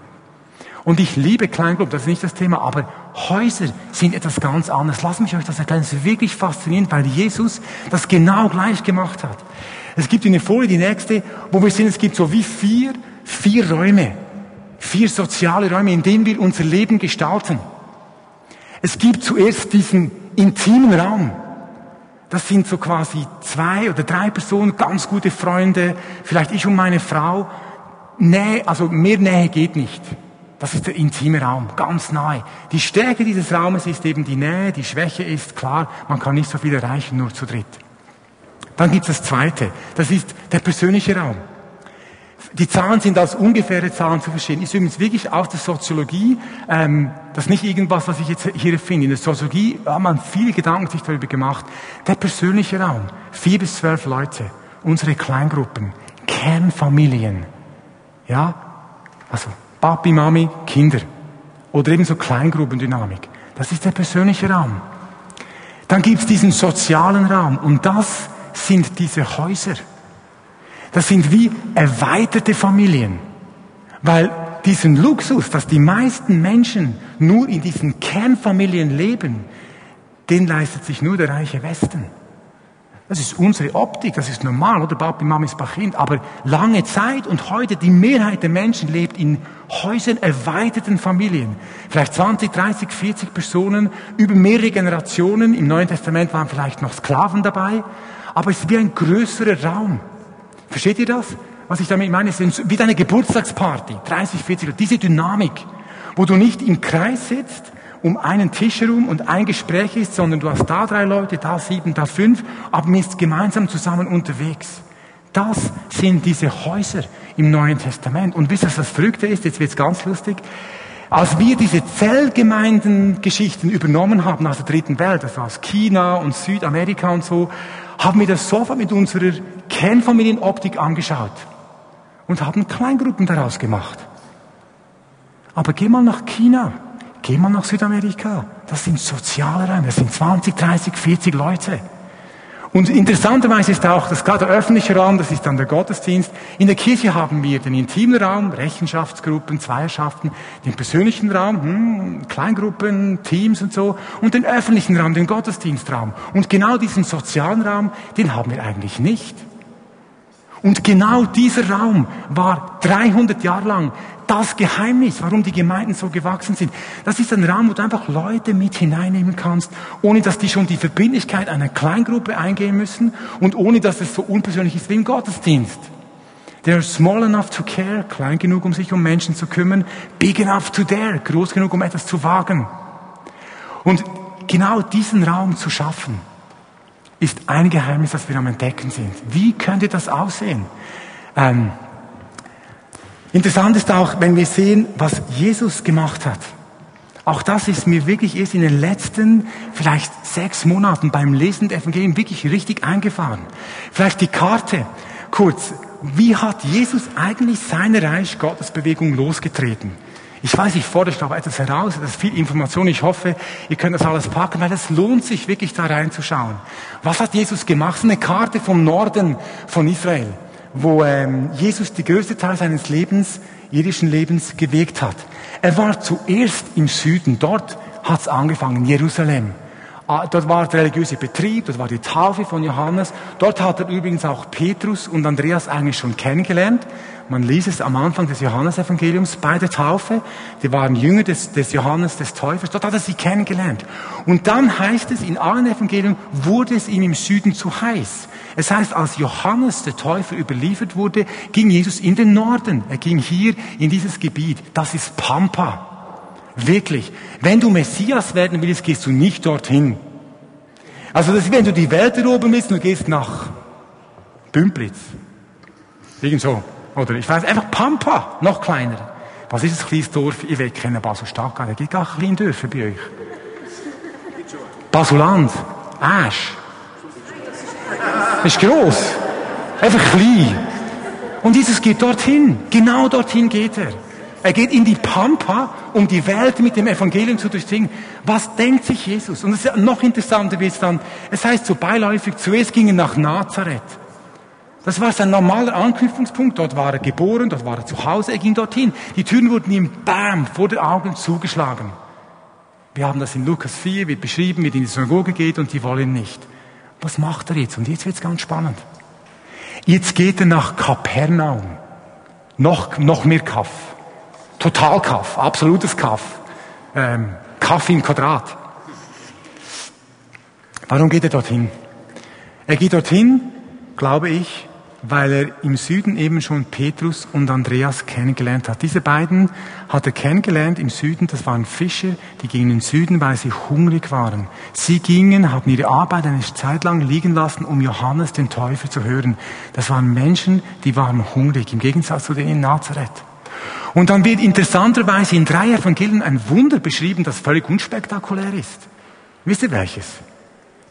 Und ich liebe Kleingruppen, das ist nicht das Thema, aber Häuser sind etwas ganz anderes. Lass mich euch das erklären. Es ist wirklich faszinierend, weil Jesus das genau gleich gemacht hat. Es gibt eine Folie, die nächste, wo wir sehen, es gibt so wie vier, vier Räume. Vier soziale Räume, in denen wir unser Leben gestalten. Es gibt zuerst diesen intimen Raum. Das sind so quasi zwei oder drei Personen, ganz gute Freunde, vielleicht ich und meine Frau. Nähe, also mehr Nähe geht nicht. Das ist der intime Raum, ganz nahe. Die Stärke dieses Raumes ist eben die Nähe, die Schwäche ist klar, man kann nicht so viel erreichen, nur zu dritt. Dann gibt es das Zweite, das ist der persönliche Raum. Die Zahlen sind als ungefähre Zahlen zu verstehen. Ist übrigens wirklich aus der Soziologie, ähm, das ist nicht irgendwas, was ich jetzt hier finde. In der Soziologie hat man viele Gedanken sich darüber gemacht. Der persönliche Raum, vier bis zwölf Leute, unsere Kleingruppen, Kernfamilien, ja, also Papi, Mami, Kinder oder eben so Kleingruppendynamik. Das ist der persönliche Raum. Dann gibt es diesen sozialen Raum und das sind diese Häuser. Das sind wie erweiterte Familien. Weil diesen Luxus, dass die meisten Menschen nur in diesen Kernfamilien leben, den leistet sich nur der reiche Westen. Das ist unsere Optik, das ist normal, oder? Papi, Mama ist Kind. Aber lange Zeit und heute, die Mehrheit der Menschen lebt in Häusern erweiterten Familien. Vielleicht 20, 30, 40 Personen über mehrere Generationen. Im Neuen Testament waren vielleicht noch Sklaven dabei. Aber es ist wie ein größerer Raum. Versteht ihr das? Was ich damit meine, ist wie deine Geburtstagsparty. 30, 40, diese Dynamik. Wo du nicht im Kreis sitzt, um einen Tisch herum und ein Gespräch ist, sondern du hast da drei Leute, da sieben, da fünf, aber man ist gemeinsam zusammen unterwegs. Das sind diese Häuser im Neuen Testament. Und wisst ihr, was das Verrückte ist? Jetzt wird's ganz lustig. Als wir diese Zellgemeindengeschichten übernommen haben aus der dritten Welt, also aus China und Südamerika und so, haben wir das sofort mit unserer Kernfamilienoptik angeschaut und haben Kleingruppen daraus gemacht. Aber geh mal nach China. Geh mal nach Südamerika. Das sind soziale Räume. Das sind 20, 30, 40 Leute. Und interessanterweise ist auch, dass gerade der öffentliche Raum, das ist dann der Gottesdienst. In der Kirche haben wir den intimen Raum, Rechenschaftsgruppen, Zweierschaften, den persönlichen Raum, hm, Kleingruppen, Teams und so, und den öffentlichen Raum, den Gottesdienstraum. Und genau diesen sozialen Raum, den haben wir eigentlich nicht. Und genau dieser Raum war 300 Jahre lang das Geheimnis, warum die Gemeinden so gewachsen sind. Das ist ein Raum, wo du einfach Leute mit hineinnehmen kannst, ohne dass die schon die Verbindlichkeit einer Kleingruppe eingehen müssen und ohne dass es so unpersönlich ist wie im Gottesdienst. They're small enough to care, klein genug, um sich um Menschen zu kümmern, big enough to dare, groß genug, um etwas zu wagen. Und genau diesen Raum zu schaffen, ist ein Geheimnis, das wir am Entdecken sind. Wie könnte das aussehen? Ähm, Interessant ist auch, wenn wir sehen, was Jesus gemacht hat. Auch das ist mir wirklich erst in den letzten vielleicht sechs Monaten beim Lesen der Evangelien wirklich richtig eingefahren. Vielleicht die Karte. Kurz, wie hat Jesus eigentlich seine Reich Gottesbewegung losgetreten? Ich weiß, ich fordere aber etwas heraus, das ist viel Information. Ich hoffe, ihr könnt das alles packen, weil es lohnt sich wirklich da reinzuschauen. Was hat Jesus gemacht? Eine Karte vom Norden von Israel wo ähm, Jesus die größte Teil seines Lebens, irdischen Lebens, gewegt hat. Er war zuerst im Süden, dort hat es angefangen, Jerusalem. Ah, dort war der religiöse Betrieb, dort war die Taufe von Johannes. Dort hat er übrigens auch Petrus und Andreas eigentlich schon kennengelernt. Man liest es am Anfang des Johannesevangeliums bei der Taufe. Die waren Jünger des, des Johannes des Täufers. Dort hat er sie kennengelernt. Und dann heißt es, in allen Evangelien wurde es ihm im Süden zu heiß. Es heißt, als Johannes der Täufer überliefert wurde, ging Jesus in den Norden. Er ging hier in dieses Gebiet. Das ist Pampa. Wirklich. Wenn du Messias werden willst, gehst du nicht dorthin. Also das ist, wenn du die Welt erobern willst, du gehst nach Bümplitz. Irgend so. Oder ich weiß, einfach Pampa, noch kleiner. Was ist ein kleines Dorf? Ich will kennen Basel-Stadt, da gibt gar kleine Dörfer bei euch. Basuland, Asch. Das ist gross. Einfach klein. Und Jesus geht dorthin. Genau dorthin geht er. Er geht in die Pampa, um die Welt mit dem Evangelium zu durchdringen. Was denkt sich Jesus? Und es ist noch interessanter wird es dann. Es heißt so beiläufig, zuerst ging er nach Nazareth. Das war sein normaler Anknüpfungspunkt. Dort war er geboren, dort war er zu Hause, er ging dorthin. Die Türen wurden ihm bam vor den Augen zugeschlagen. Wir haben das in Lukas 4, wird beschrieben, wie er in die Synagoge geht und die wollen nicht. Was macht er jetzt? Und jetzt wird's ganz spannend. Jetzt geht er nach Kapernaum. Noch, noch mehr Kaff. Total Kaff, absolutes Kaff. Ähm, Kaff im Quadrat. Warum geht er dorthin? Er geht dorthin, glaube ich, weil er im Süden eben schon Petrus und Andreas kennengelernt hat. Diese beiden hat er kennengelernt im Süden, das waren Fischer, die gingen in den Süden, weil sie hungrig waren. Sie gingen, haben ihre Arbeit eine Zeit lang liegen lassen, um Johannes den Täufer zu hören. Das waren Menschen, die waren hungrig, im Gegensatz zu denen in Nazareth. Und dann wird interessanterweise in drei Evangelien ein Wunder beschrieben, das völlig unspektakulär ist. Wisst ihr welches?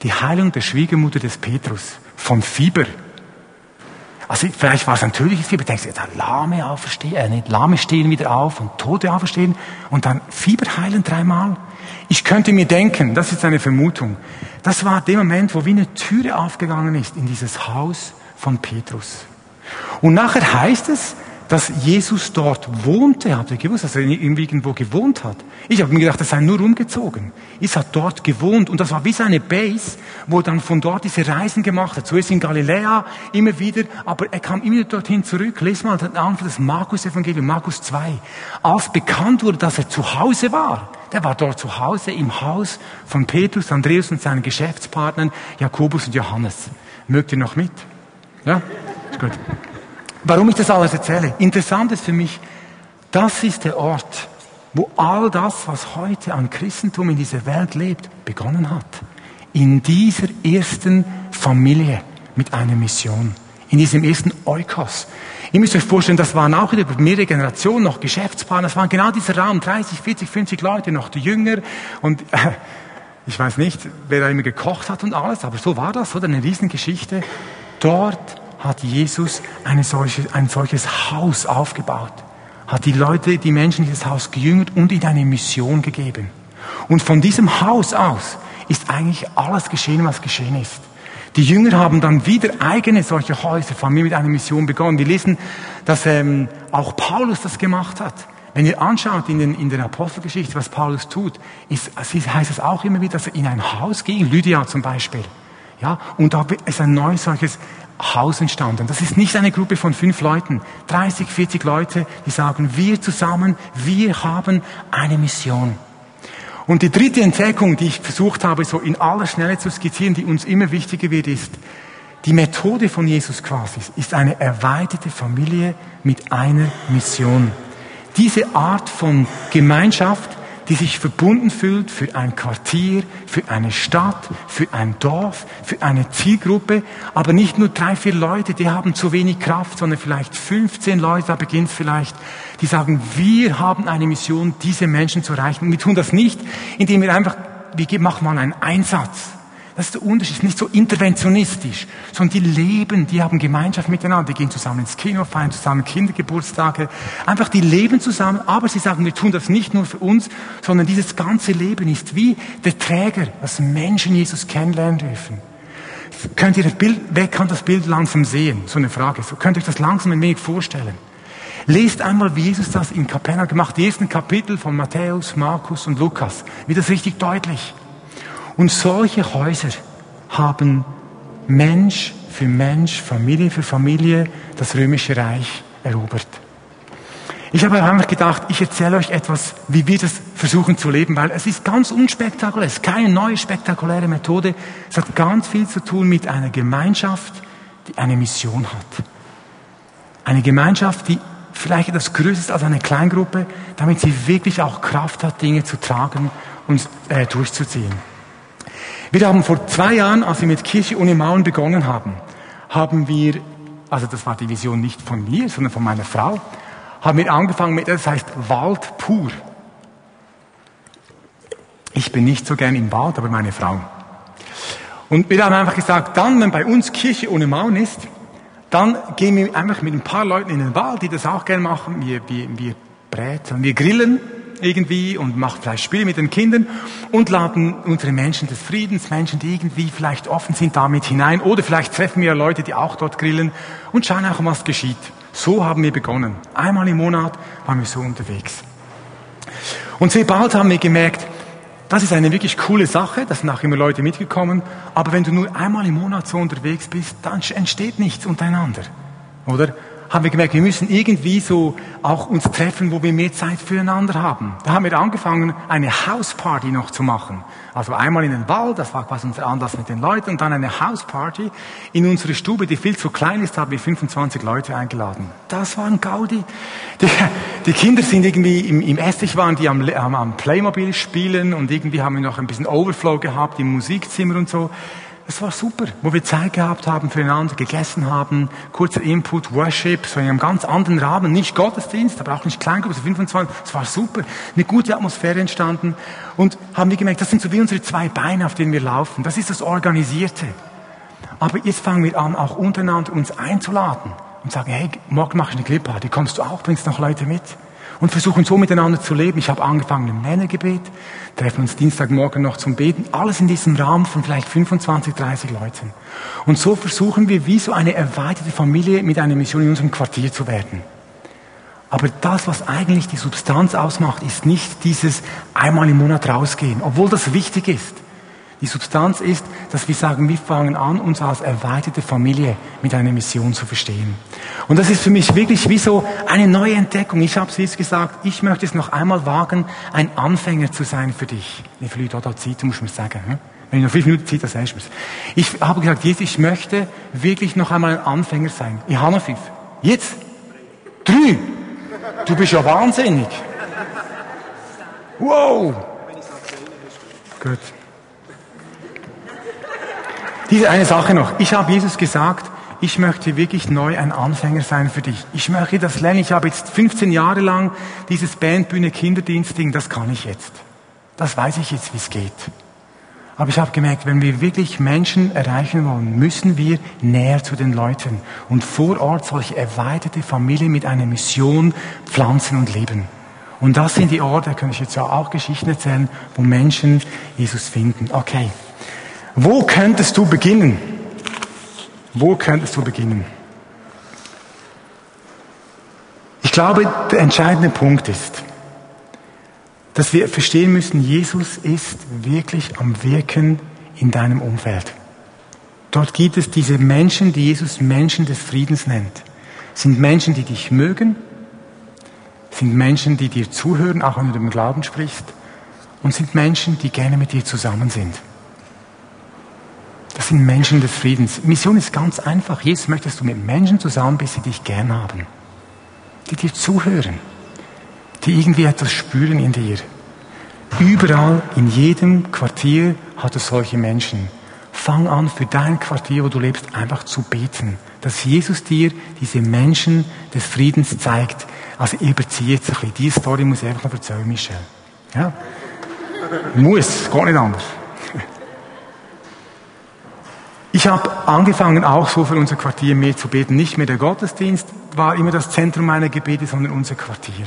Die Heilung der Schwiegermutter des Petrus von Fieber. Also vielleicht war es natürliches Fieber. Denkst du, jetzt Lahme auferstehen, äh, nicht, Lahme stehen wieder auf und Tote auferstehen und dann Fieber heilen dreimal. Ich könnte mir denken, das ist eine Vermutung, das war der Moment, wo wie eine Türe aufgegangen ist in dieses Haus von Petrus. Und nachher heißt es, dass Jesus dort wohnte. Habt ihr gewusst, dass er irgendwo gewohnt hat? Ich habe mir gedacht, er sei nur umgezogen. Jesus hat dort gewohnt und das war wie seine Base, wo er dann von dort diese Reisen gemacht hat. Zuerst in Galiläa, immer wieder, aber er kam immer dorthin zurück. Lies mal den Anfang des Markus-Evangelium, Markus 2. Als bekannt wurde, dass er zu Hause war, der war dort zu Hause im Haus von Petrus, Andreas und seinen Geschäftspartnern Jakobus und Johannes. Mögt ihr noch mit? Ja? Ist gut. Warum ich das alles erzähle? Interessant ist für mich, das ist der Ort, wo all das, was heute an Christentum in dieser Welt lebt, begonnen hat. In dieser ersten Familie mit einer Mission. In diesem ersten Eukos. Ihr müsst euch vorstellen, das waren auch über mehrere Generationen noch Geschäftspartner. Das waren genau dieser Raum, 30, 40, 50 Leute, noch die Jünger. Und äh, [laughs] ich weiß nicht, wer da immer gekocht hat und alles, aber so war das, oder? Eine Riesengeschichte. Dort hat Jesus solche, ein solches Haus aufgebaut, hat die Leute, die Menschen dieses Haus gejüngert und ihnen eine Mission gegeben. Und von diesem Haus aus ist eigentlich alles geschehen, was geschehen ist. Die Jünger haben dann wieder eigene solche Häuser, Familie mit einer Mission begonnen. Wir lesen, dass ähm, auch Paulus das gemacht hat. Wenn ihr anschaut in, den, in der Apostelgeschichte, was Paulus tut, ist, heißt es auch immer wieder, dass er in ein Haus ging, Lydia zum Beispiel. Ja, und da ist ein neues solches Haus entstanden. Das ist nicht eine Gruppe von fünf Leuten, 30, 40 Leute, die sagen, wir zusammen, wir haben eine Mission. Und die dritte Entdeckung, die ich versucht habe, so in aller Schnelle zu skizzieren, die uns immer wichtiger wird, ist, die Methode von Jesus quasi ist eine erweiterte Familie mit einer Mission. Diese Art von Gemeinschaft die sich verbunden fühlt für ein Quartier, für eine Stadt, für ein Dorf, für eine Zielgruppe, aber nicht nur drei, vier Leute, die haben zu wenig Kraft, sondern vielleicht 15 Leute, da beginnt vielleicht, die sagen, wir haben eine Mission, diese Menschen zu erreichen. Und wir tun das nicht, indem wir einfach, wir machen mal einen Einsatz. Das ist der Unterschied, nicht so interventionistisch, sondern die leben, die haben Gemeinschaft miteinander, die gehen zusammen ins Kino, feiern zusammen Kindergeburtstage, einfach die leben zusammen, aber sie sagen, wir tun das nicht nur für uns, sondern dieses ganze Leben ist wie der Träger, dass Menschen Jesus kennenlernen dürfen. Könnt ihr das Bild, wer kann das Bild langsam sehen? So eine Frage. So könnt ihr euch das langsam ein wenig vorstellen. Lest einmal, wie Jesus das in Kapernaum gemacht, die ersten Kapitel von Matthäus, Markus und Lukas. Wird das richtig deutlich. Und solche Häuser haben Mensch für Mensch, Familie für Familie das römische Reich erobert. Ich habe einfach gedacht, ich erzähle euch etwas, wie wir das versuchen zu leben, weil es ist ganz unspektakulär, es ist keine neue spektakuläre Methode. Es hat ganz viel zu tun mit einer Gemeinschaft, die eine Mission hat. Eine Gemeinschaft, die vielleicht etwas größer ist als eine Kleingruppe, damit sie wirklich auch Kraft hat, Dinge zu tragen und äh, durchzuziehen. Wir haben vor zwei Jahren, als wir mit Kirche ohne Mauern begonnen haben, haben wir, also das war die Vision nicht von mir, sondern von meiner Frau, haben wir angefangen mit, das heißt Wald pur. Ich bin nicht so gern im Wald, aber meine Frau. Und wir haben einfach gesagt, dann, wenn bei uns Kirche ohne Mauern ist, dann gehen wir einfach mit ein paar Leuten in den Wald, die das auch gerne machen. Wir, wir, wir bräten, wir grillen irgendwie und macht vielleicht Spiele mit den Kindern und laden unsere Menschen des Friedens, Menschen, die irgendwie vielleicht offen sind, damit hinein. Oder vielleicht treffen wir Leute, die auch dort grillen und schauen auch, was geschieht. So haben wir begonnen. Einmal im Monat waren wir so unterwegs. Und sehr bald haben wir gemerkt, das ist eine wirklich coole Sache, da sind auch immer Leute mitgekommen, aber wenn du nur einmal im Monat so unterwegs bist, dann entsteht nichts untereinander. Oder? Haben wir gemerkt, wir müssen irgendwie so auch uns treffen, wo wir mehr Zeit füreinander haben. Da haben wir angefangen, eine Hausparty noch zu machen. Also einmal in den Wald, das war quasi unser Anlass mit den Leuten, und dann eine Hausparty. In unsere Stube, die viel zu klein ist, haben wir 25 Leute eingeladen. Das war ein Gaudi. Die, die Kinder sind irgendwie im, im Essig waren, die am, am, am Playmobil spielen und irgendwie haben wir noch ein bisschen Overflow gehabt im Musikzimmer und so. Das war super, wo wir Zeit gehabt haben füreinander, gegessen haben, kurzer Input, Worship, so in einem ganz anderen Rahmen, nicht Gottesdienst, aber auch nicht Kleingruppe, so 25, es war super, eine gute Atmosphäre entstanden. Und haben wir gemerkt, das sind so wie unsere zwei Beine, auf denen wir laufen, das ist das Organisierte. Aber jetzt fangen wir an, auch untereinander uns einzuladen und sagen, hey, morgen mache ich eine Clipparty, kommst du auch, bringst noch Leute mit? Und versuchen so miteinander zu leben. Ich habe angefangen im Männergebet, treffen uns Dienstagmorgen noch zum Beten, alles in diesem Rahmen von vielleicht 25, 30 Leuten. Und so versuchen wir wie so eine erweiterte Familie mit einer Mission in unserem Quartier zu werden. Aber das, was eigentlich die Substanz ausmacht, ist nicht dieses einmal im Monat rausgehen, obwohl das wichtig ist. Die Substanz ist, dass wir sagen, wir fangen an, uns als erweiterte Familie mit einer Mission zu verstehen. Und das ist für mich wirklich wie so eine neue Entdeckung. Ich habe es jetzt gesagt, ich möchte es noch einmal wagen, ein Anfänger zu sein für dich. Wie viel Leute da Zeit, muss man sagen. Hm? Wenn ich noch fünf Minuten Zeit, dann sagst du mir's. Ich habe gesagt, Jesus, ich möchte wirklich noch einmal ein Anfänger sein. Ich habe noch fünf. Jetzt? Drei? Du bist ja wahnsinnig. Wow! Gut. Diese eine Sache noch. Ich habe Jesus gesagt, ich möchte wirklich neu ein Anfänger sein für dich. Ich möchte das lernen. Ich habe jetzt 15 Jahre lang dieses Bandbühne Kinderdienstding, das kann ich jetzt. Das weiß ich jetzt, wie es geht. Aber ich habe gemerkt, wenn wir wirklich Menschen erreichen wollen, müssen wir näher zu den Leuten und vor Ort solche erweiterte Familien mit einer Mission pflanzen und leben. Und das sind die Orte, da könnte ich jetzt ja auch Geschichten erzählen, wo Menschen Jesus finden. Okay. Wo könntest du beginnen? Wo könntest du beginnen? Ich glaube, der entscheidende Punkt ist, dass wir verstehen müssen, Jesus ist wirklich am Wirken in deinem Umfeld. Dort gibt es diese Menschen, die Jesus Menschen des Friedens nennt. Sind Menschen, die dich mögen, sind Menschen, die dir zuhören, auch wenn du dem Glauben sprichst, und sind Menschen, die gerne mit dir zusammen sind. Das sind Menschen des Friedens. Mission ist ganz einfach. Jesus möchtest du mit Menschen zusammen bist, die dich gern haben. Die dir zuhören. Die irgendwie etwas spüren in dir. Überall, in jedem Quartier hat es solche Menschen. Fang an, für dein Quartier, wo du lebst, einfach zu beten. Dass Jesus dir diese Menschen des Friedens zeigt. Also ich überziehe jetzt ein bisschen. Diese Story muss ich einfach noch erzählen, Michel. Ja? Muss, geht nicht anders. Ich habe angefangen, auch so für unser Quartier mehr zu beten. Nicht mehr der Gottesdienst war immer das Zentrum meiner Gebete, sondern unser Quartier.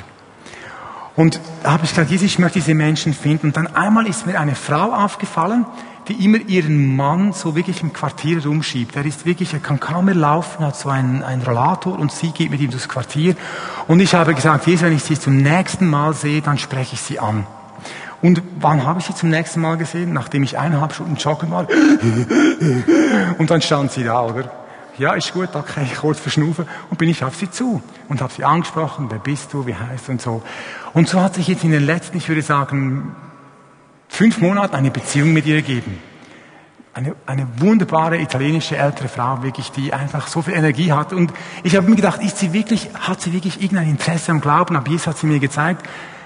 Und da habe ich gesagt, Jesus, ich möchte diese Menschen finden. Und dann einmal ist mir eine Frau aufgefallen, die immer ihren Mann so wirklich im Quartier rumschiebt. Er ist wirklich, er kann kaum mehr laufen, hat so einen, einen Rollator und sie geht mit ihm durchs Quartier. Und ich habe gesagt, Jesus, wenn ich sie zum nächsten Mal sehe, dann spreche ich sie an. Und wann habe ich sie zum nächsten Mal gesehen? Nachdem ich eineinhalb Stunden joggen war. [laughs] Und dann stand sie da, oder? Ja, ist gut, okay, kurz verschnaufen. Und bin ich auf sie zu und habe sie angesprochen, wer bist du, wie heißt du und so. Und so hat sich jetzt in den letzten, ich würde sagen, fünf Monaten eine Beziehung mit ihr gegeben. Eine, eine wunderbare italienische ältere Frau, wirklich, die einfach so viel Energie hat. Und ich habe mir gedacht, ist sie wirklich, hat sie wirklich irgendein Interesse am Glauben? Aber Jesus hat sie mir gezeigt,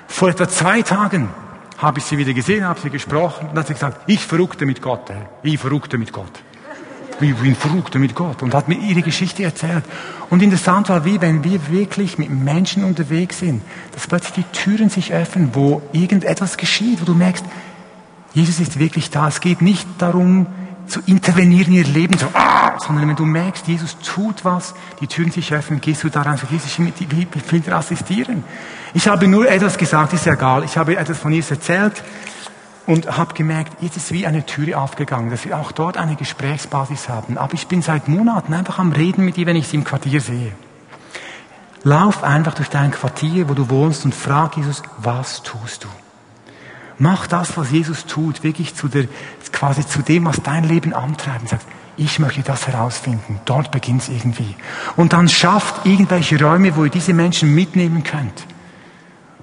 vor etwa zwei Tagen habe ich sie wieder gesehen, habe sie gesprochen und hat sie gesagt, ich verrückte mit Gott, ich verrückte mit Gott. Ich bin verrückte mit Gott und hat mir ihre Geschichte erzählt. Und interessant war, wie wenn wir wirklich mit Menschen unterwegs sind, dass plötzlich die Türen sich öffnen, wo irgendetwas geschieht, wo du merkst, Jesus ist wirklich da. Es geht nicht darum, zu intervenieren in ihr Leben, so, ah, sondern wenn du merkst, Jesus tut was, die Türen sich öffnen, gehst du daran, so, Jesus, wie, dir assistieren? Ich habe nur etwas gesagt, ist ja egal. Ich habe etwas von Jesus erzählt und habe gemerkt, jetzt ist wie eine Türe aufgegangen, dass wir auch dort eine Gesprächsbasis haben. Aber ich bin seit Monaten einfach am Reden mit ihr, wenn ich sie im Quartier sehe. Lauf einfach durch dein Quartier, wo du wohnst und frag Jesus, was tust du? Mach das, was Jesus tut, wirklich zu der, quasi zu dem, was dein Leben antreibt. Und sagst, Ich möchte das herausfinden. Dort beginnt es irgendwie. Und dann schafft irgendwelche Räume, wo ihr diese Menschen mitnehmen könnt.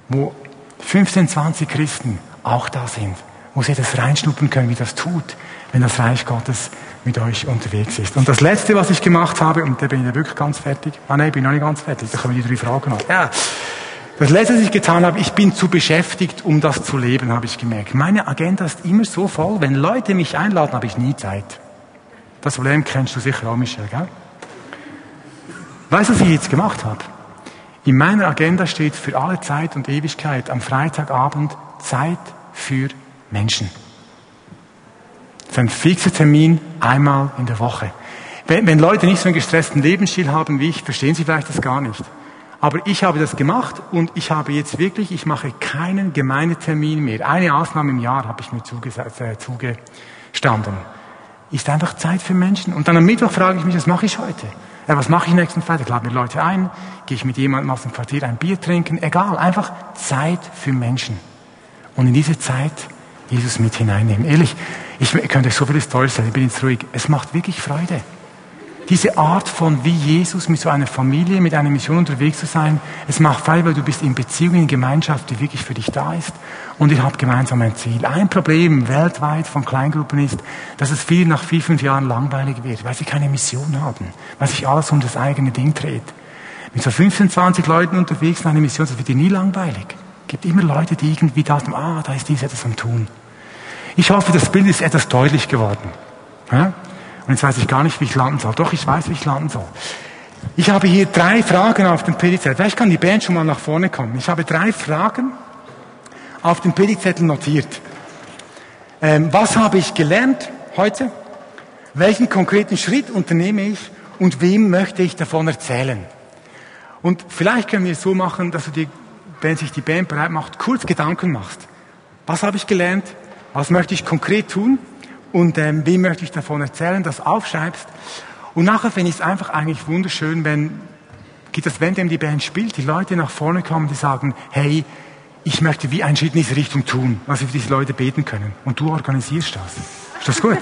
Wo 15, 20 Christen auch da sind. Wo sie das reinschnuppern können, wie das tut, wenn das Reich Gottes mit euch unterwegs ist. Und das Letzte, was ich gemacht habe, und da bin ich wirklich ganz fertig. Ah nein, ich bin noch nicht ganz fertig. Da kommen die drei Fragen noch. Ja. Das Letzte, was ich getan habe, ich bin zu beschäftigt, um das zu leben, habe ich gemerkt. Meine Agenda ist immer so voll. Wenn Leute mich einladen, habe ich nie Zeit. Das Problem kennst du sicher auch, Michel, gell? Weißt du, was ich jetzt gemacht habe? In meiner Agenda steht für alle Zeit und Ewigkeit am Freitagabend Zeit für Menschen. Das ist ein fixer Termin einmal in der Woche. Wenn, wenn Leute nicht so einen gestressten Lebensstil haben wie ich, verstehen sie vielleicht das gar nicht. Aber ich habe das gemacht und ich habe jetzt wirklich, ich mache keinen Gemeindetermin mehr. Eine Ausnahme im Jahr habe ich mir äh, zugestanden ist einfach Zeit für Menschen. Und dann am Mittwoch frage ich mich, was mache ich heute? Ja, was mache ich nächsten Freitag? Lade mir Leute ein, gehe ich mit jemandem aus dem Quartier ein Bier trinken, egal, einfach Zeit für Menschen. Und in diese Zeit Jesus mit hineinnehmen. Ehrlich, ich könnte euch so vieles Tolles sagen, ich bin jetzt ruhig. Es macht wirklich Freude. Diese Art von wie Jesus mit so einer Familie, mit einer Mission unterwegs zu sein, es macht frei, weil du bist in Beziehung, in Gemeinschaft, die wirklich für dich da ist und ihr habt gemeinsam ein Ziel. Ein Problem weltweit von Kleingruppen ist, dass es viel nach vier, fünf Jahren langweilig wird, weil sie keine Mission haben, weil sich alles um das eigene Ding dreht. Mit so 15, 20 Leuten unterwegs in einer Mission, das wird dir nie langweilig. Es gibt immer Leute, die irgendwie da sind, ah, da ist dies etwas am Tun. Ich hoffe, das Bild ist etwas deutlich geworden. Ja? Und jetzt weiß ich gar nicht, wie ich landen soll. Doch, ich weiß, wie ich landen soll. Ich habe hier drei Fragen auf dem Predigtzettel. Vielleicht kann die Band schon mal nach vorne kommen. Ich habe drei Fragen auf dem Predigtzettel notiert. Ähm, was habe ich gelernt heute? Welchen konkreten Schritt unternehme ich? Und wem möchte ich davon erzählen? Und vielleicht können wir es so machen, dass du dir, wenn sich die Band bereit macht, kurz Gedanken machst. Was habe ich gelernt? Was möchte ich konkret tun? Und ähm, wem möchte ich davon erzählen, das aufschreibst. Und nachher finde ich es einfach eigentlich wunderschön, wenn, geht das, wenn dem die Band spielt, die Leute nach vorne kommen, die sagen, hey, ich möchte wie einen Schritt in diese Richtung tun, was wir für diese Leute beten können. Und du organisierst das. Ist das gut?